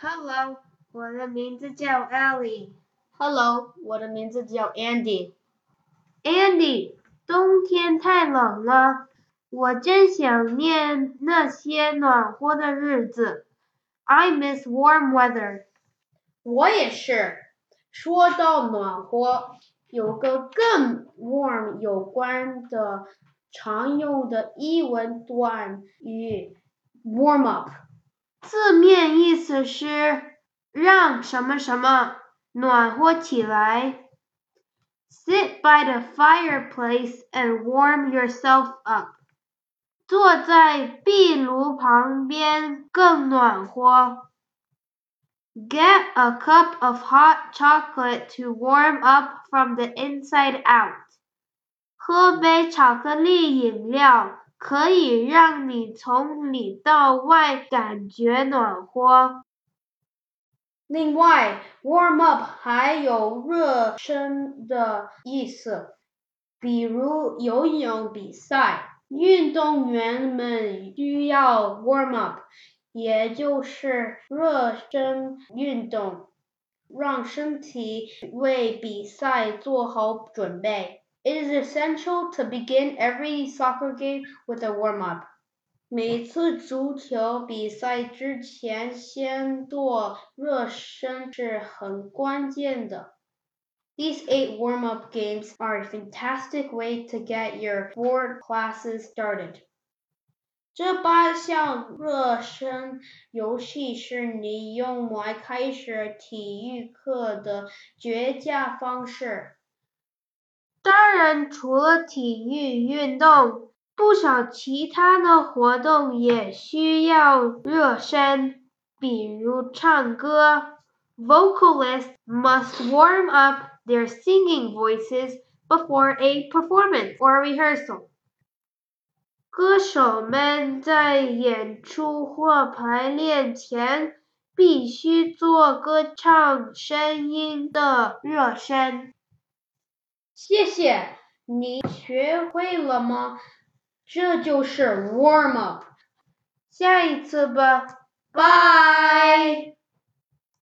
Hello，我的名字叫 Ellie。Hello，我的名字叫 Andy。Andy，冬天太冷了，我真想念那些暖和的日子。I miss warm weather。我也是。说到暖和，有个跟 warm 有关的常用的英文短语 warm up。字面意思是让什么什么暖和起来。Sit by the fireplace and warm yourself up。坐在壁炉旁边更暖和。Get a cup of hot chocolate to warm up from the inside out。喝杯巧克力饮料可以让你从里到外感觉暖和。另外，warm up 还有热身的意思，比如游泳比赛，运动员们需要 warm up，也就是热身运动，让身体为比赛做好准备。It is essential to begin every soccer game with a warm up. 每次足球比赛之前先做热身是很关键的。These eight warm-up games are a fantastic way to get your sport classes started. 这八项热身游戏是你用来开始体育课的绝佳方式。 当然，除了体育运动，不少其他的活动也需要热身，比如唱歌。Vocalists must warm up their singing voices before a performance or rehearsal. 歌手们在演出或排练前必须做歌唱声音的热身。谢谢，你学会了吗？这就是 warm up。下一次吧，拜。